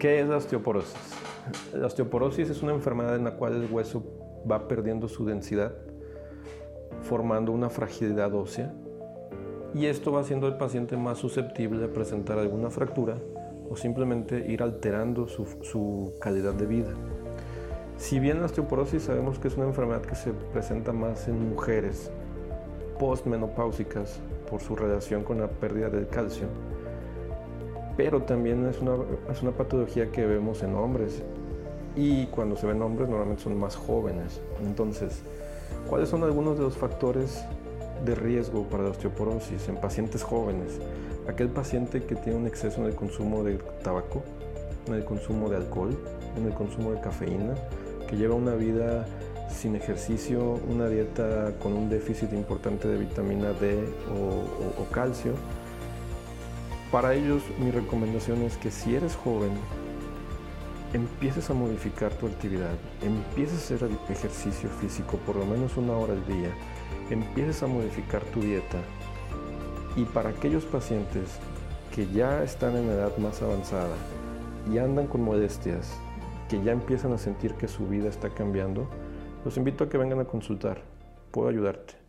¿Qué es la osteoporosis? La osteoporosis es una enfermedad en la cual el hueso va perdiendo su densidad, formando una fragilidad ósea, y esto va haciendo al paciente más susceptible a presentar alguna fractura o simplemente ir alterando su, su calidad de vida. Si bien la osteoporosis sabemos que es una enfermedad que se presenta más en mujeres postmenopáusicas por su relación con la pérdida del calcio, pero también es una, es una patología que vemos en hombres y cuando se ven hombres normalmente son más jóvenes. Entonces, ¿cuáles son algunos de los factores de riesgo para la osteoporosis en pacientes jóvenes? Aquel paciente que tiene un exceso en el consumo de tabaco, en el consumo de alcohol, en el consumo de cafeína, que lleva una vida sin ejercicio, una dieta con un déficit importante de vitamina D o, o calcio, para ellos mi recomendación es que si eres joven, empieces a modificar tu actividad, empieces a hacer ejercicio físico por lo menos una hora al día, empieces a modificar tu dieta. Y para aquellos pacientes que ya están en edad más avanzada y andan con molestias, que ya empiezan a sentir que su vida está cambiando, los invito a que vengan a consultar. Puedo ayudarte.